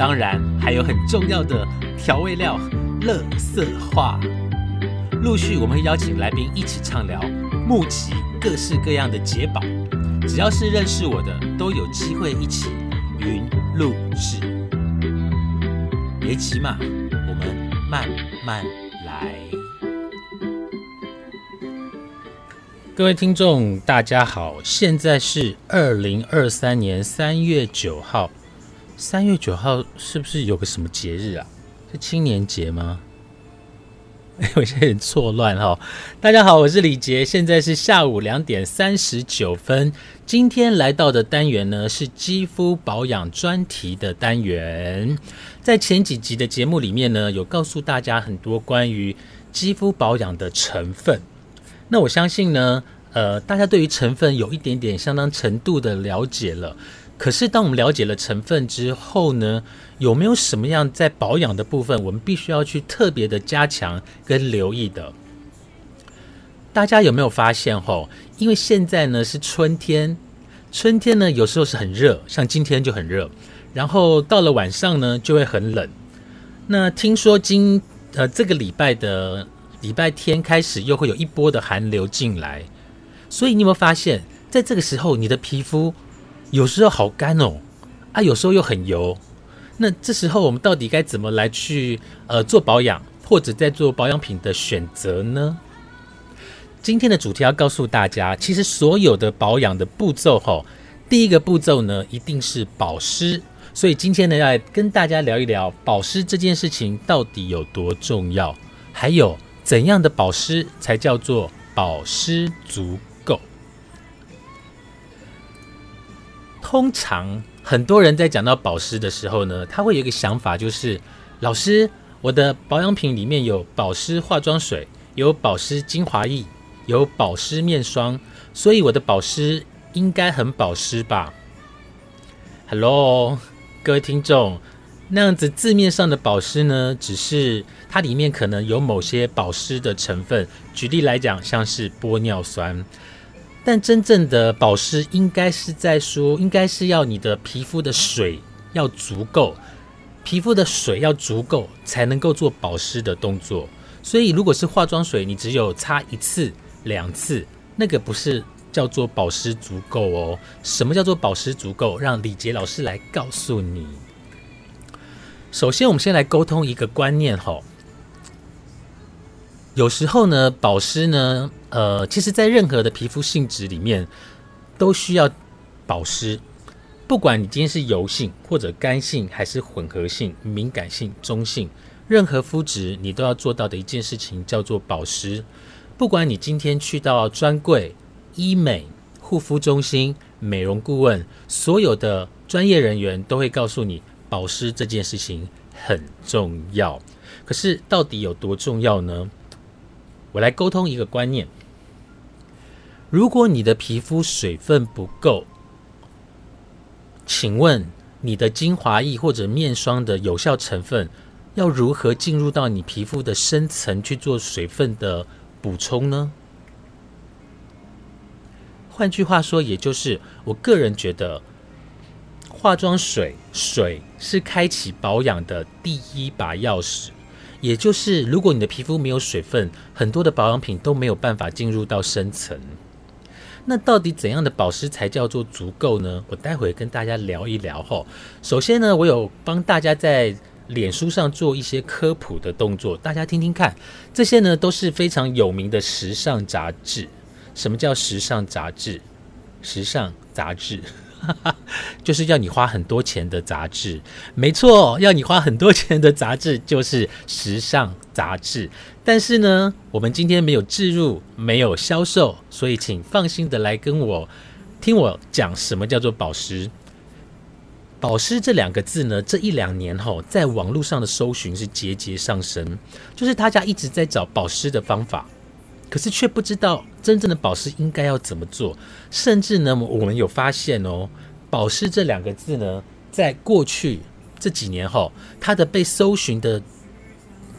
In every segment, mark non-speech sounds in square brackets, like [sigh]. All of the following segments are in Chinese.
当然还有很重要的调味料——乐色话。陆续我们会邀请来宾一起畅聊，募集各式各样的解宝。只要是认识我的，都有机会一起云录制。别急嘛，我们慢慢来。各位听众，大家好，现在是二零二三年三月九号。三月九号是不是有个什么节日啊？是青年节吗？[laughs] 有些人错乱哈。大家好，我是李杰，现在是下午两点三十九分。今天来到的单元呢是肌肤保养专题的单元。在前几集的节目里面呢，有告诉大家很多关于肌肤保养的成分。那我相信呢，呃，大家对于成分有一点点相当程度的了解了。可是，当我们了解了成分之后呢，有没有什么样在保养的部分，我们必须要去特别的加强跟留意的？大家有没有发现吼？因为现在呢是春天，春天呢有时候是很热，像今天就很热，然后到了晚上呢就会很冷。那听说今呃这个礼拜的礼拜天开始又会有一波的寒流进来，所以你有没有发现，在这个时候你的皮肤？有时候好干哦，啊，有时候又很油。那这时候我们到底该怎么来去呃做保养，或者在做保养品的选择呢？今天的主题要告诉大家，其实所有的保养的步骤吼，第一个步骤呢一定是保湿。所以今天呢要来跟大家聊一聊保湿这件事情到底有多重要，还有怎样的保湿才叫做保湿足。通常很多人在讲到保湿的时候呢，他会有一个想法，就是老师，我的保养品里面有保湿化妆水，有保湿精华液，有保湿面霜，所以我的保湿应该很保湿吧？Hello，各位听众，那样子字面上的保湿呢，只是它里面可能有某些保湿的成分，举例来讲，像是玻尿酸。但真正的保湿应该是在说，应该是要你的皮肤的水要足够，皮肤的水要足够才能够做保湿的动作。所以，如果是化妆水，你只有擦一次、两次，那个不是叫做保湿足够哦。什么叫做保湿足够？让李杰老师来告诉你。首先，我们先来沟通一个观念吼。有时候呢，保湿呢，呃，其实在任何的皮肤性质里面都需要保湿。不管你今天是油性或者干性，还是混合性、敏感性、中性，任何肤质你都要做到的一件事情叫做保湿。不管你今天去到专柜、医美、护肤中心、美容顾问，所有的专业人员都会告诉你，保湿这件事情很重要。可是到底有多重要呢？我来沟通一个观念：如果你的皮肤水分不够，请问你的精华液或者面霜的有效成分要如何进入到你皮肤的深层去做水分的补充呢？换句话说，也就是我个人觉得，化妆水水是开启保养的第一把钥匙。也就是，如果你的皮肤没有水分，很多的保养品都没有办法进入到深层。那到底怎样的保湿才叫做足够呢？我待会跟大家聊一聊哈。首先呢，我有帮大家在脸书上做一些科普的动作，大家听听看。这些呢都是非常有名的时尚杂志。什么叫时尚杂志？时尚杂志。[laughs] 就是要你花很多钱的杂志，没错，要你花很多钱的杂志就是时尚杂志。但是呢，我们今天没有置入，没有销售，所以请放心的来跟我听我讲什么叫做保湿。保湿这两个字呢，这一两年吼，在网络上的搜寻是节节上升，就是大家一直在找保湿的方法，可是却不知道真正的保湿应该要怎么做，甚至呢，我们有发现哦，保湿这两个字呢，在过去这几年后，它的被搜寻的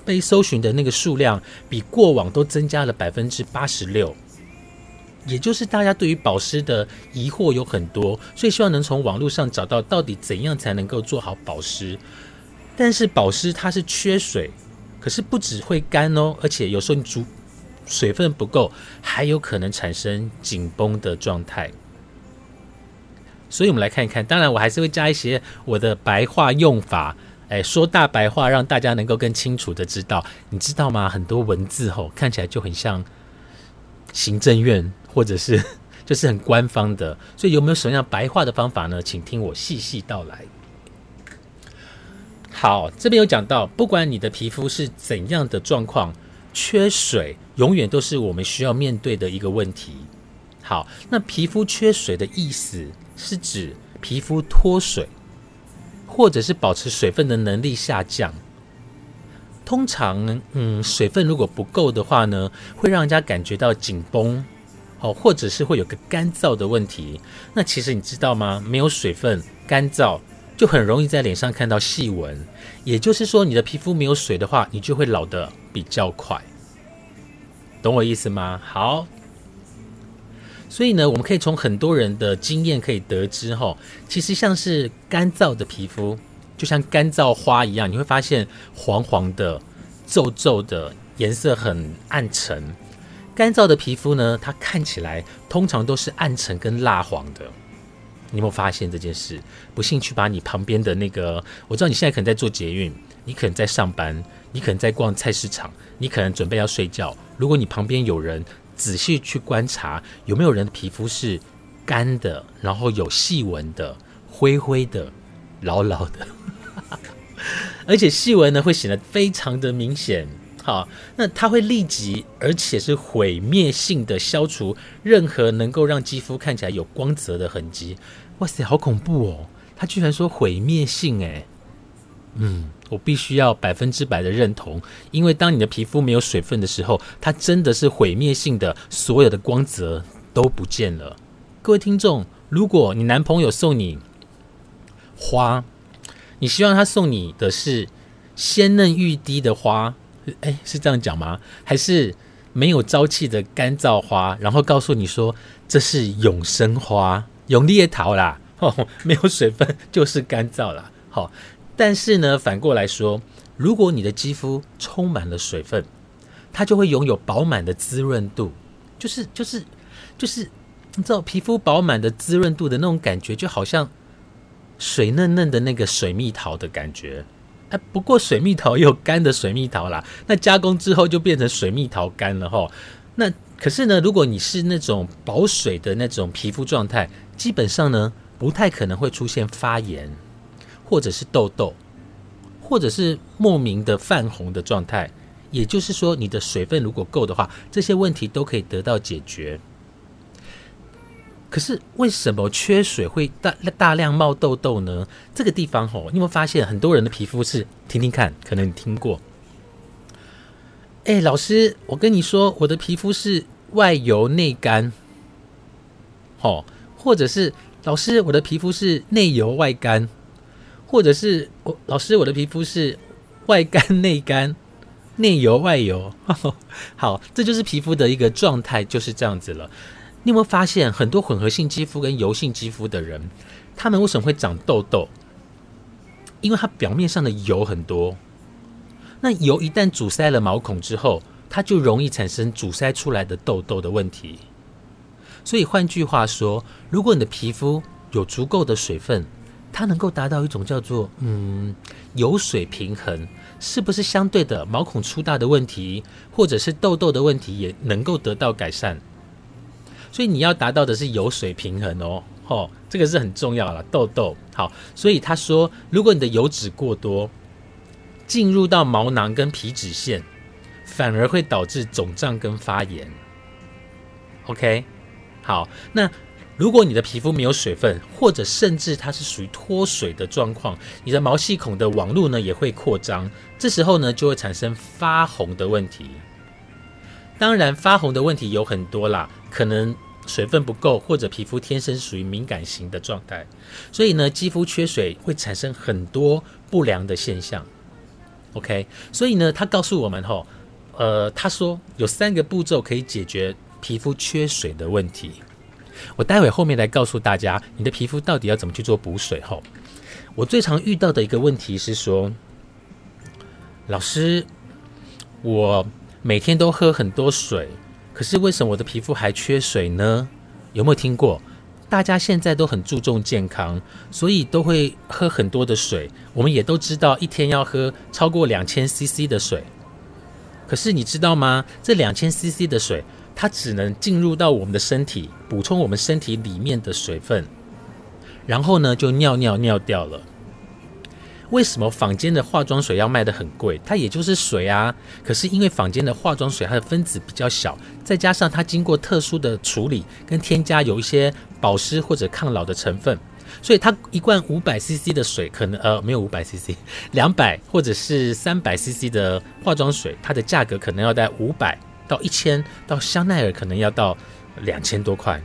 被搜寻的那个数量，比过往都增加了百分之八十六。也就是大家对于保湿的疑惑有很多，所以希望能从网络上找到到底怎样才能够做好保湿。但是保湿它是缺水，可是不只会干哦，而且有时候你煮水分不够，还有可能产生紧绷的状态。所以我们来看一看，当然我还是会加一些我的白话用法，哎，说大白话，让大家能够更清楚的知道。你知道吗？很多文字吼看起来就很像行政院。或者是就是很官方的，所以有没有什么样白话的方法呢？请听我细细道来。好，这边有讲到，不管你的皮肤是怎样的状况，缺水永远都是我们需要面对的一个问题。好，那皮肤缺水的意思是指皮肤脱水，或者是保持水分的能力下降。通常，嗯，水分如果不够的话呢，会让人家感觉到紧绷。哦，或者是会有个干燥的问题。那其实你知道吗？没有水分，干燥就很容易在脸上看到细纹。也就是说，你的皮肤没有水的话，你就会老的比较快。懂我意思吗？好。所以呢，我们可以从很多人的经验可以得知，哈，其实像是干燥的皮肤，就像干燥花一样，你会发现黄黄的、皱皱的，颜色很暗沉。干燥的皮肤呢，它看起来通常都是暗沉跟蜡黄的。你有没有发现这件事？不信去把你旁边的那个，我知道你现在可能在做捷运，你可能在上班，你可能在逛菜市场，你可能准备要睡觉。如果你旁边有人，仔细去观察，有没有人皮肤是干的，然后有细纹的、灰灰的、老老的，[laughs] 而且细纹呢会显得非常的明显。好，那它会立即而且是毁灭性的消除任何能够让肌肤看起来有光泽的痕迹。哇塞，好恐怖哦！他居然说毁灭性，诶，嗯，我必须要百分之百的认同，因为当你的皮肤没有水分的时候，它真的是毁灭性的，所有的光泽都不见了。各位听众，如果你男朋友送你花，你希望他送你的是鲜嫩欲滴的花？哎，是这样讲吗？还是没有朝气的干燥花，然后告诉你说这是永生花、永烈桃啦？哦，[laughs] 没有水分就是干燥啦。好，但是呢，反过来说，如果你的肌肤充满了水分，它就会拥有饱满的滋润度，就是就是就是，你知道皮肤饱满的滋润度的那种感觉，就好像水嫩嫩的那个水蜜桃的感觉。哎，不过水蜜桃有干的水蜜桃啦，那加工之后就变成水蜜桃干了哈。那可是呢，如果你是那种保水的那种皮肤状态，基本上呢不太可能会出现发炎，或者是痘痘，或者是莫名的泛红的状态。也就是说，你的水分如果够的话，这些问题都可以得到解决。可是为什么缺水会大大量冒痘痘呢？这个地方吼，你有没有发现很多人的皮肤是？听听看，可能你听过。哎，老师，我跟你说，我的皮肤是外油内干，吼，或者是老师，我的皮肤是内油外干，或者是我老师，我的皮肤是外干内干，内油外油。[laughs] 好，这就是皮肤的一个状态，就是这样子了。你有没有发现，很多混合性肌肤跟油性肌肤的人，他们为什么会长痘痘？因为它表面上的油很多。那油一旦阻塞了毛孔之后，它就容易产生阻塞出来的痘痘的问题。所以换句话说，如果你的皮肤有足够的水分，它能够达到一种叫做嗯油水平衡，是不是相对的毛孔粗大的问题，或者是痘痘的问题，也能够得到改善？所以你要达到的是油水平衡哦，吼，这个是很重要了。痘痘好，所以他说，如果你的油脂过多，进入到毛囊跟皮脂腺，反而会导致肿胀跟发炎。OK，好，那如果你的皮肤没有水分，或者甚至它是属于脱水的状况，你的毛细孔的网络呢也会扩张，这时候呢就会产生发红的问题。当然，发红的问题有很多啦，可能水分不够，或者皮肤天生属于敏感型的状态，所以呢，肌肤缺水会产生很多不良的现象。OK，所以呢，他告诉我们吼，呃，他说有三个步骤可以解决皮肤缺水的问题。我待会后面来告诉大家，你的皮肤到底要怎么去做补水。吼，我最常遇到的一个问题是说，老师，我。每天都喝很多水，可是为什么我的皮肤还缺水呢？有没有听过？大家现在都很注重健康，所以都会喝很多的水。我们也都知道，一天要喝超过两千 CC 的水。可是你知道吗？这两千 CC 的水，它只能进入到我们的身体，补充我们身体里面的水分，然后呢，就尿尿尿掉了。为什么坊间的化妆水要卖的很贵？它也就是水啊，可是因为坊间的化妆水它的分子比较小，再加上它经过特殊的处理跟添加有一些保湿或者抗老的成分，所以它一罐五百 CC 的水可能呃没有五百 CC，两百或者是三百 CC 的化妆水，它的价格可能要在五百到一千，到香奈儿可能要到两千多块，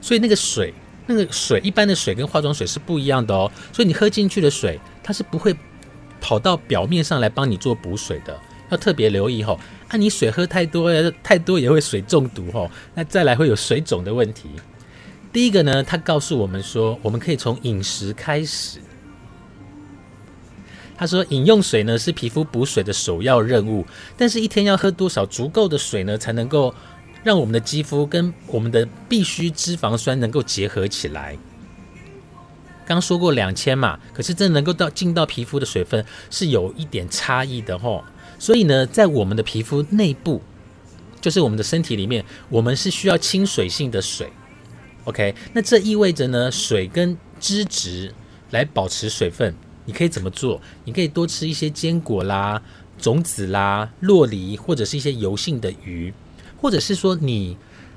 所以那个水。那个水，一般的水跟化妆水是不一样的哦，所以你喝进去的水，它是不会跑到表面上来帮你做补水的，要特别留意哦。啊，你水喝太多，太多也会水中毒哦。那再来会有水肿的问题。第一个呢，他告诉我们说，我们可以从饮食开始。他说，饮用水呢是皮肤补水的首要任务，但是一天要喝多少足够的水呢，才能够？让我们的肌肤跟我们的必需脂肪酸能够结合起来。刚说过两千嘛，可是真能够到进到皮肤的水分是有一点差异的吼。所以呢，在我们的皮肤内部，就是我们的身体里面，我们是需要亲水性的水。OK，那这意味着呢，水跟脂质来保持水分。你可以怎么做？你可以多吃一些坚果啦、种子啦、洛梨或者是一些油性的鱼。或者是说，你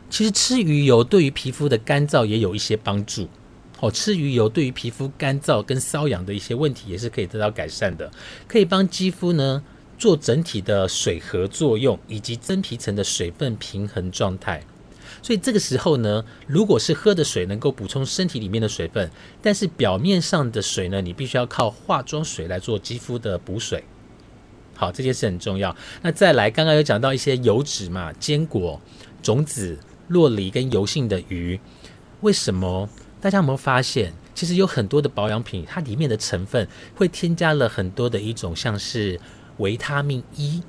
其实吃鱼油对于皮肤的干燥也有一些帮助。哦，吃鱼油对于皮肤干燥跟瘙痒的一些问题也是可以得到改善的，可以帮肌肤呢做整体的水合作用，以及真皮层的水分平衡状态。所以这个时候呢，如果是喝的水能够补充身体里面的水分，但是表面上的水呢，你必须要靠化妆水来做肌肤的补水。好，这件事很重要。那再来，刚刚有讲到一些油脂嘛，坚果、种子、洛梨跟油性的鱼。为什么？大家有没有发现，其实有很多的保养品，它里面的成分会添加了很多的一种，像是维他命 E。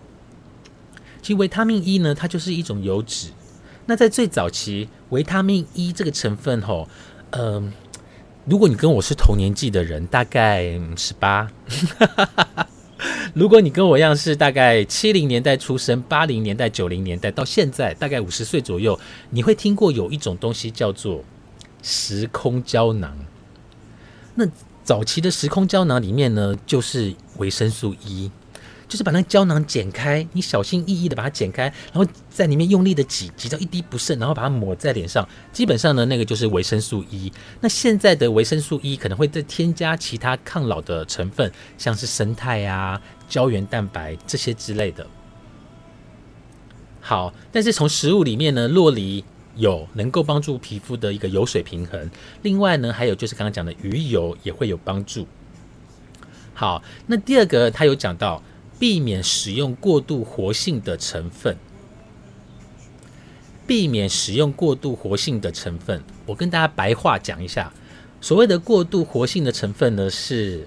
其实维他命 E 呢，它就是一种油脂。那在最早期，维他命 E 这个成分，吼，嗯，如果你跟我是同年纪的人，大概十八。[laughs] 如果你跟我一样是大概七零年代出生，八零年代、九零年代到现在大概五十岁左右，你会听过有一种东西叫做时空胶囊。那早期的时空胶囊里面呢，就是维生素 E。就是把那个胶囊剪开，你小心翼翼的把它剪开，然后在里面用力的挤，挤到一滴不剩，然后把它抹在脸上。基本上呢，那个就是维生素 E。那现在的维生素 E 可能会再添加其他抗老的成分，像是生态啊、胶原蛋白这些之类的。好，但是从食物里面呢，洛梨有能够帮助皮肤的一个油水平衡。另外呢，还有就是刚刚讲的鱼油也会有帮助。好，那第二个他有讲到。避免使用过度活性的成分，避免使用过度活性的成分。我跟大家白话讲一下，所谓的过度活性的成分呢，是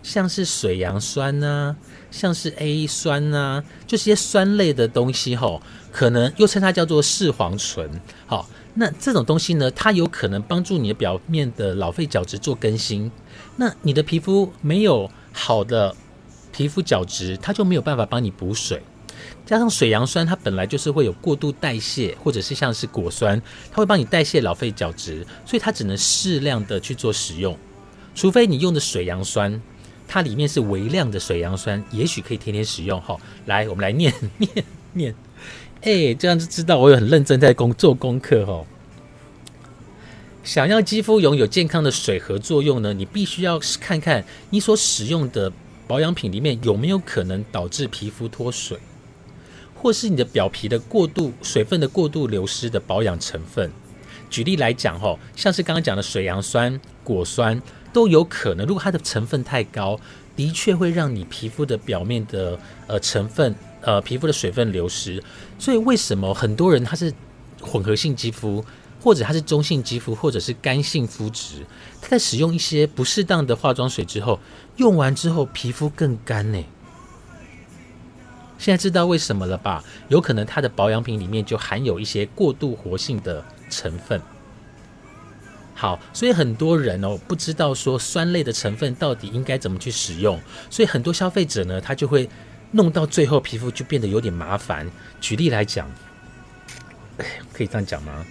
像是水杨酸呐，像是 A 酸呐，就是些酸类的东西吼，可能又称它叫做视黄醇。好，那这种东西呢，它有可能帮助你的表面的老废角质做更新。那你的皮肤没有好的。皮肤角质，它就没有办法帮你补水，加上水杨酸，它本来就是会有过度代谢，或者是像是果酸，它会帮你代谢老废角质，所以它只能适量的去做使用，除非你用的水杨酸，它里面是微量的水杨酸，也许可以天天使用哈。来，我们来念 [laughs] 念念，哎，这样就知道我有很认真在工做功课哦。想要肌肤拥有健康的水合作用呢，你必须要看看你所使用的保养品里面有没有可能导致皮肤脱水，或是你的表皮的过度水分的过度流失的保养成分。举例来讲，吼，像是刚刚讲的水杨酸、果酸都有可能，如果它的成分太高，的确会让你皮肤的表面的呃成分呃皮肤的水分流失。所以为什么很多人他是混合性肌肤？或者它是中性肌肤，或者是干性肤质，它在使用一些不适当的化妆水之后，用完之后皮肤更干呢。现在知道为什么了吧？有可能它的保养品里面就含有一些过度活性的成分。好，所以很多人哦不知道说酸类的成分到底应该怎么去使用，所以很多消费者呢，他就会弄到最后皮肤就变得有点麻烦。举例来讲，[coughs] 可以这样讲吗？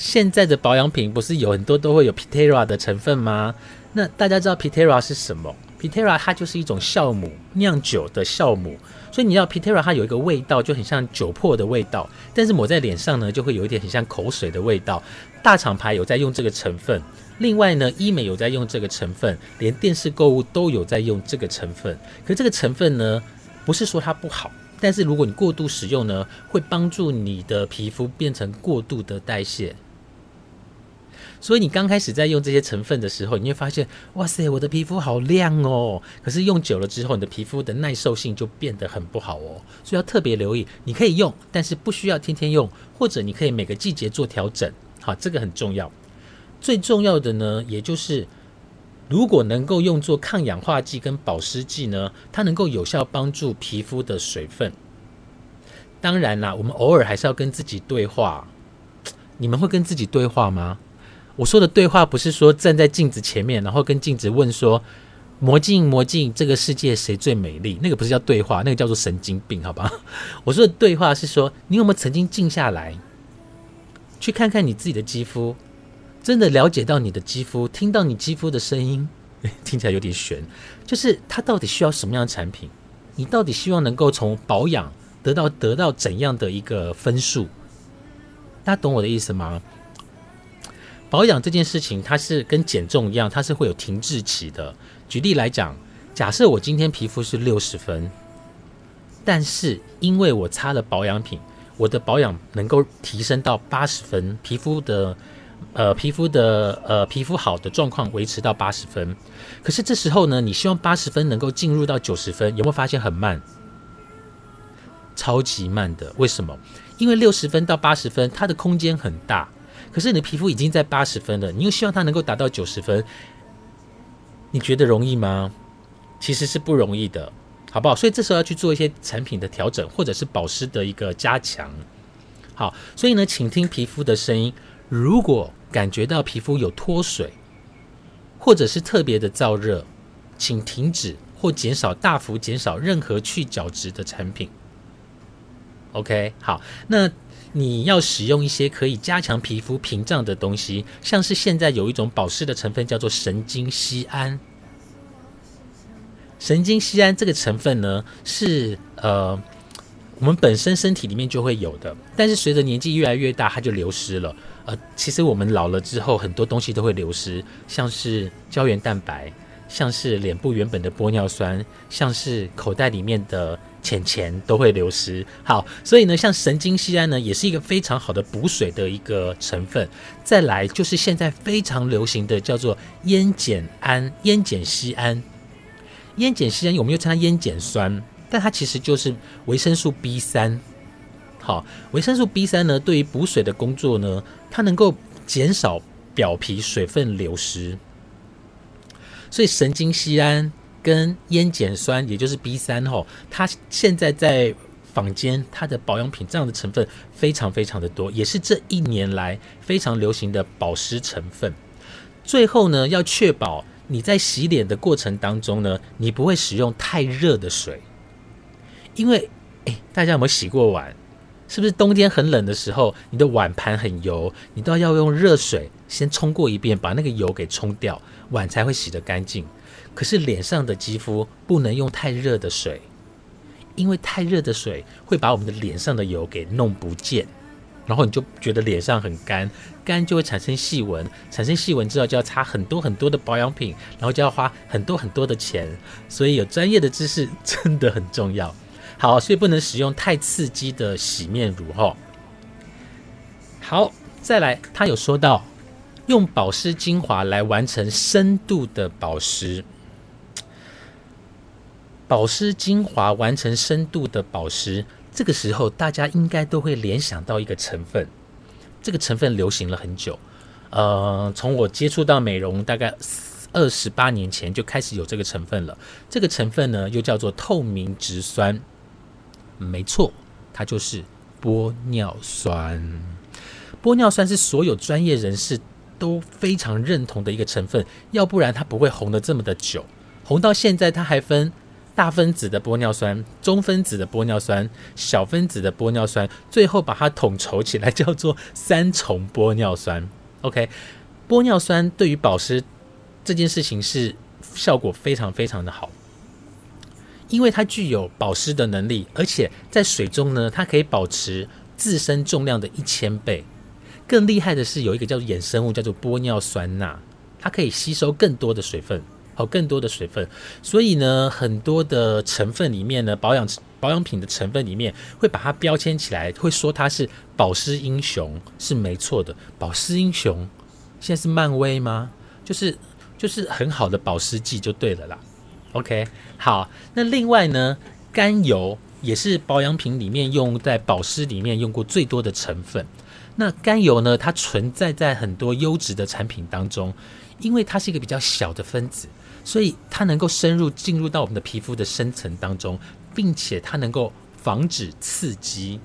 现在的保养品不是有很多都会有 Pitera 的成分吗？那大家知道 Pitera 是什么？Pitera 它就是一种酵母酿酒的酵母，所以你要 Pitera 它有一个味道，就很像酒粕的味道，但是抹在脸上呢，就会有一点很像口水的味道。大厂牌有在用这个成分，另外呢，医美有在用这个成分，连电视购物都有在用这个成分。可这个成分呢，不是说它不好，但是如果你过度使用呢，会帮助你的皮肤变成过度的代谢。所以你刚开始在用这些成分的时候，你会发现，哇塞，我的皮肤好亮哦。可是用久了之后，你的皮肤的耐受性就变得很不好哦。所以要特别留意，你可以用，但是不需要天天用，或者你可以每个季节做调整。好，这个很重要。最重要的呢，也就是如果能够用作抗氧化剂跟保湿剂呢，它能够有效帮助皮肤的水分。当然啦，我们偶尔还是要跟自己对话。你们会跟自己对话吗？我说的对话不是说站在镜子前面，然后跟镜子问说：“魔镜魔镜，这个世界谁最美丽？”那个不是叫对话，那个叫做神经病，好吧？[laughs] 我说的对话是说，你有没有曾经静下来，去看看你自己的肌肤，真的了解到你的肌肤，听到你肌肤的声音，[laughs] 听起来有点悬，就是它到底需要什么样的产品？你到底希望能够从保养得到得到怎样的一个分数？大家懂我的意思吗？保养这件事情，它是跟减重一样，它是会有停滞期的。举例来讲，假设我今天皮肤是六十分，但是因为我擦了保养品，我的保养能够提升到八十分，皮肤的呃皮肤的呃皮肤好的状况维持到八十分。可是这时候呢，你希望八十分能够进入到九十分，有没有发现很慢？超级慢的。为什么？因为六十分到八十分，它的空间很大。可是你的皮肤已经在八十分了，你又希望它能够达到九十分，你觉得容易吗？其实是不容易的，好不好？所以这时候要去做一些产品的调整，或者是保湿的一个加强。好，所以呢，请听皮肤的声音。如果感觉到皮肤有脱水，或者是特别的燥热，请停止或减少大幅减少任何去角质的产品。OK，好，那。你要使用一些可以加强皮肤屏障的东西，像是现在有一种保湿的成分叫做神经酰胺。神经酰胺这个成分呢，是呃我们本身身体里面就会有的，但是随着年纪越来越大，它就流失了。呃，其实我们老了之后，很多东西都会流失，像是胶原蛋白，像是脸部原本的玻尿酸，像是口袋里面的。钱钱都会流失，好，所以呢，像神经酰胺呢，也是一个非常好的补水的一个成分。再来就是现在非常流行的叫做烟碱胺、烟碱酰胺。烟碱酰胺有没有称它烟碱酸？但它其实就是维生素 B 三。好，维生素 B 三呢，对于补水的工作呢，它能够减少表皮水分流失。所以神经酰胺。跟烟碱酸，也就是 B 三吼，它现在在坊间，它的保养品这样的成分非常非常的多，也是这一年来非常流行的保湿成分。最后呢，要确保你在洗脸的过程当中呢，你不会使用太热的水，因为诶，大家有没有洗过碗？是不是冬天很冷的时候，你的碗盘很油，你都要用热水先冲过一遍，把那个油给冲掉，碗才会洗得干净。可是脸上的肌肤不能用太热的水，因为太热的水会把我们的脸上的油给弄不见。然后你就觉得脸上很干，干就会产生细纹，产生细纹之后就要擦很多很多的保养品，然后就要花很多很多的钱，所以有专业的知识真的很重要。好，所以不能使用太刺激的洗面乳哈。好，再来，他有说到用保湿精华来完成深度的保湿。保湿精华完成深度的保湿，这个时候大家应该都会联想到一个成分，这个成分流行了很久。呃，从我接触到美容大概二十八年前就开始有这个成分了。这个成分呢，又叫做透明质酸。没错，它就是玻尿酸。玻尿酸是所有专业人士都非常认同的一个成分，要不然它不会红的这么的久。红到现在，它还分。大分子的玻尿酸、中分子的玻尿酸、小分子的玻尿酸，最后把它统筹起来叫做三重玻尿酸。[laughs] OK，玻尿酸对于保湿这件事情是效果非常非常的好，因为它具有保湿的能力，而且在水中呢，它可以保持自身重量的一千倍。更厉害的是，有一个叫做衍生物，叫做玻尿酸钠，它可以吸收更多的水分。有更多的水分，所以呢，很多的成分里面呢，保养保养品的成分里面会把它标签起来，会说它是保湿英雄，是没错的。保湿英雄现在是漫威吗？就是就是很好的保湿剂就对了啦。OK，好，那另外呢，甘油也是保养品里面用在保湿里面用过最多的成分。那甘油呢，它存在在很多优质的产品当中，因为它是一个比较小的分子。所以它能够深入进入到我们的皮肤的深层当中，并且它能够防止刺激。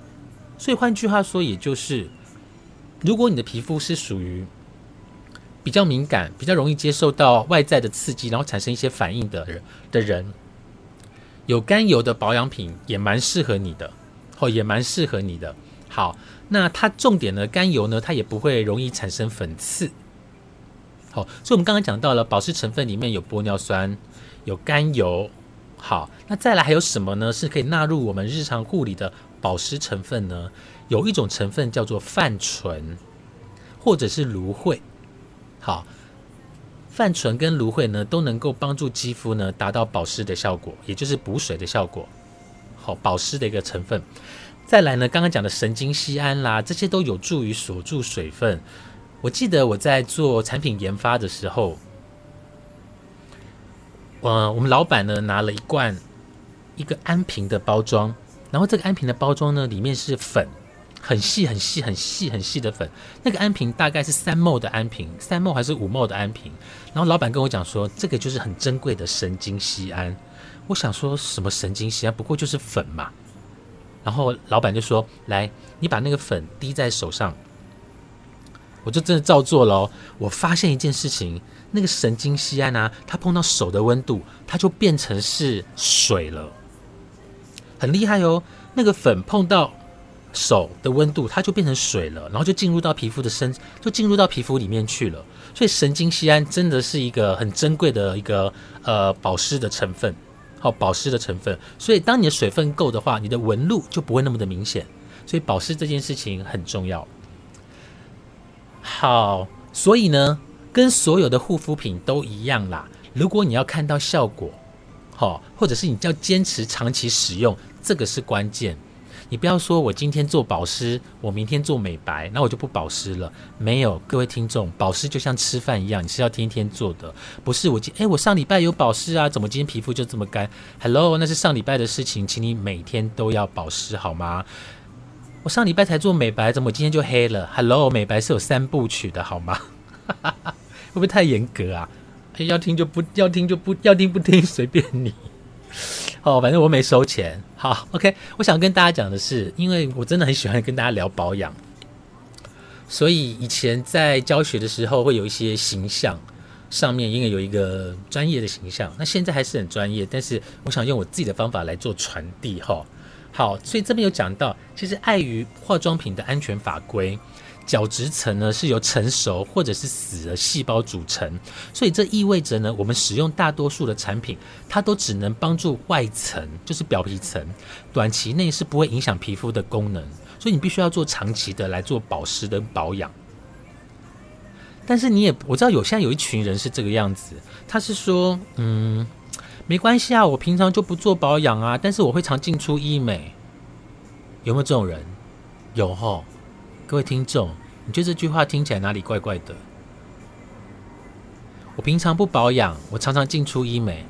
所以换句话说，也就是如果你的皮肤是属于比较敏感、比较容易接受到外在的刺激，然后产生一些反应的人的人，有甘油的保养品也蛮适合你的，哦，也蛮适合你的。好，那它重点呢，甘油呢，它也不会容易产生粉刺。好，所以我们刚刚讲到了保湿成分里面有玻尿酸，有甘油。好，那再来还有什么呢？是可以纳入我们日常护理的保湿成分呢？有一种成分叫做泛醇，或者是芦荟。好，泛醇跟芦荟呢都能够帮助肌肤呢达到保湿的效果，也就是补水的效果。好，保湿的一个成分。再来呢，刚刚讲的神经酰胺啦，这些都有助于锁住水分。我记得我在做产品研发的时候，我我们老板呢拿了一罐一个安瓶的包装，然后这个安瓶的包装呢里面是粉，很细很细很细很细的粉。那个安瓶大概是三沫的安瓶，三沫还是五沫的安瓶。然后老板跟我讲说，这个就是很珍贵的神经酰胺。我想说什么神经酰胺，不过就是粉嘛。然后老板就说：“来，你把那个粉滴在手上。”我就真的照做了哦。我发现一件事情，那个神经酰胺啊，它碰到手的温度，它就变成是水了，很厉害哦。那个粉碰到手的温度，它就变成水了，然后就进入到皮肤的深，就进入到皮肤里面去了。所以神经酰胺真的是一个很珍贵的一个呃保湿的成分，好保湿的成分。所以当你的水分够的话，你的纹路就不会那么的明显。所以保湿这件事情很重要。好，所以呢，跟所有的护肤品都一样啦。如果你要看到效果，好，或者是你要坚持长期使用，这个是关键。你不要说我今天做保湿，我明天做美白，那我就不保湿了。没有，各位听众，保湿就像吃饭一样，你是要天天做的，不是我今哎我上礼拜有保湿啊，怎么今天皮肤就这么干？Hello，那是上礼拜的事情，请你每天都要保湿好吗？我上礼拜才做美白，怎么今天就黑了？Hello，美白是有三部曲的，好吗？[laughs] 会不会太严格啊？要听就不要听就不要听不听随便你。好，反正我没收钱。好，OK。我想跟大家讲的是，因为我真的很喜欢跟大家聊保养，所以以前在教学的时候会有一些形象上面应该有一个专业的形象。那现在还是很专业，但是我想用我自己的方法来做传递哈。好，所以这边有讲到，其实碍于化妆品的安全法规，角质层呢是由成熟或者是死的细胞组成，所以这意味着呢，我们使用大多数的产品，它都只能帮助外层，就是表皮层，短期内是不会影响皮肤的功能，所以你必须要做长期的来做保湿的保养。但是你也我知道有现在有一群人是这个样子，他是说，嗯，没关系啊，我平常就不做保养啊，但是我会常进出医美，有没有这种人？有哈。各位听众，你觉得这句话听起来哪里怪怪的？我平常不保养，我常常进出医美。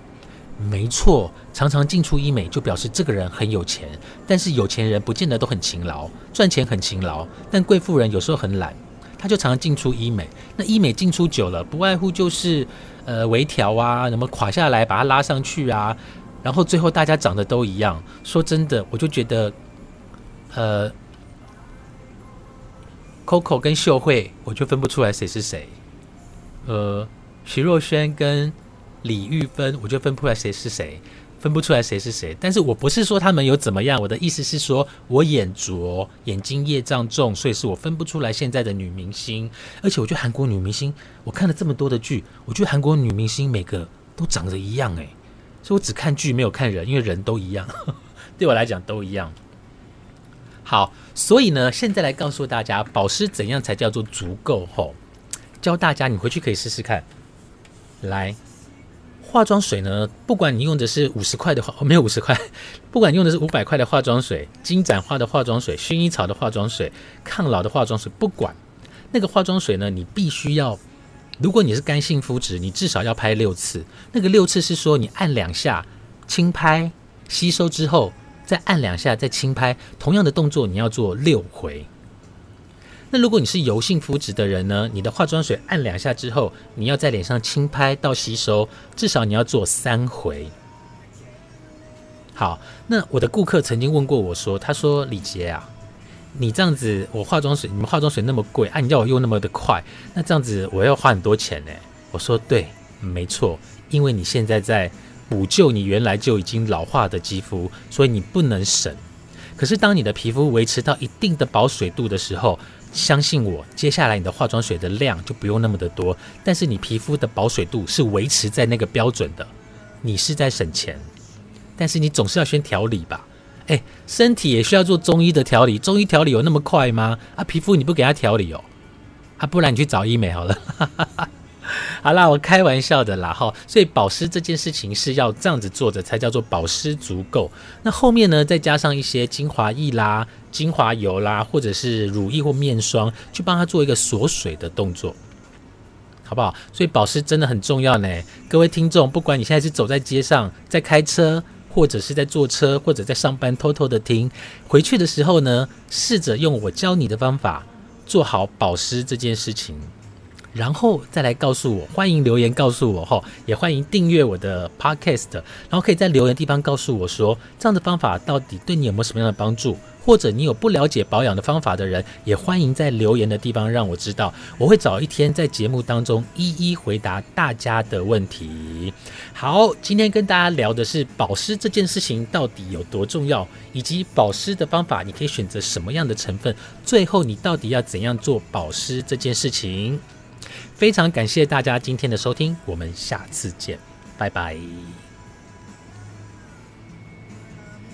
没错，常常进出医美就表示这个人很有钱。但是有钱人不见得都很勤劳，赚钱很勤劳，但贵妇人有时候很懒，他就常常进出医美。那医美进出久了，不外乎就是呃微调啊，什么垮下来把它拉上去啊，然后最后大家长得都一样。说真的，我就觉得，呃。Coco 跟秀慧，我就分不出来谁是谁。呃，徐若瑄跟李玉芬，我就分不出来谁是谁，分不出来谁是谁。但是我不是说他们有怎么样，我的意思是说我眼拙，眼睛业障重，所以是我分不出来现在的女明星。而且我觉得韩国女明星，我看了这么多的剧，我觉得韩国女明星每个都长得一样，诶，所以我只看剧没有看人，因为人都一样，对我来讲都一样。好，所以呢，现在来告诉大家，保湿怎样才叫做足够？吼，教大家，你回去可以试试看。来，化妆水呢，不管你用的是五十块的化，没有五十块，[laughs] 不管用的是五百块的化妆水、金盏花的化妆水、薰衣草的化妆水、抗老的化妆水，不管那个化妆水呢，你必须要，如果你是干性肤质，你至少要拍六次。那个六次是说，你按两下，轻拍，吸收之后。再按两下，再轻拍，同样的动作你要做六回。那如果你是油性肤质的人呢？你的化妆水按两下之后，你要在脸上轻拍到吸收，至少你要做三回。好，那我的顾客曾经问过我说：“他说李杰啊，你这样子，我化妆水，你们化妆水那么贵啊，你叫我用那么的快，那这样子我要花很多钱呢。”我说：“对，没错，因为你现在在。”补救你原来就已经老化的肌肤，所以你不能省。可是当你的皮肤维持到一定的保水度的时候，相信我，接下来你的化妆水的量就不用那么的多。但是你皮肤的保水度是维持在那个标准的，你是在省钱。但是你总是要先调理吧？诶，身体也需要做中医的调理，中医调理有那么快吗？啊，皮肤你不给他调理哦？啊，不然你去找医美好了。[laughs] 好啦，我开玩笑的啦哈，所以保湿这件事情是要这样子做的，才叫做保湿足够。那后面呢，再加上一些精华液啦、精华油啦，或者是乳液或面霜，去帮它做一个锁水的动作，好不好？所以保湿真的很重要呢。各位听众，不管你现在是走在街上，在开车，或者是在坐车，或者在上班，偷偷的听，回去的时候呢，试着用我教你的方法做好保湿这件事情。然后再来告诉我，欢迎留言告诉我哈，也欢迎订阅我的 podcast，然后可以在留言地方告诉我说，这样的方法到底对你有没有什么样的帮助，或者你有不了解保养的方法的人，也欢迎在留言的地方让我知道，我会找一天在节目当中一一回答大家的问题。好，今天跟大家聊的是保湿这件事情到底有多重要，以及保湿的方法，你可以选择什么样的成分，最后你到底要怎样做保湿这件事情。非常感谢大家今天的收听，我们下次见，拜拜。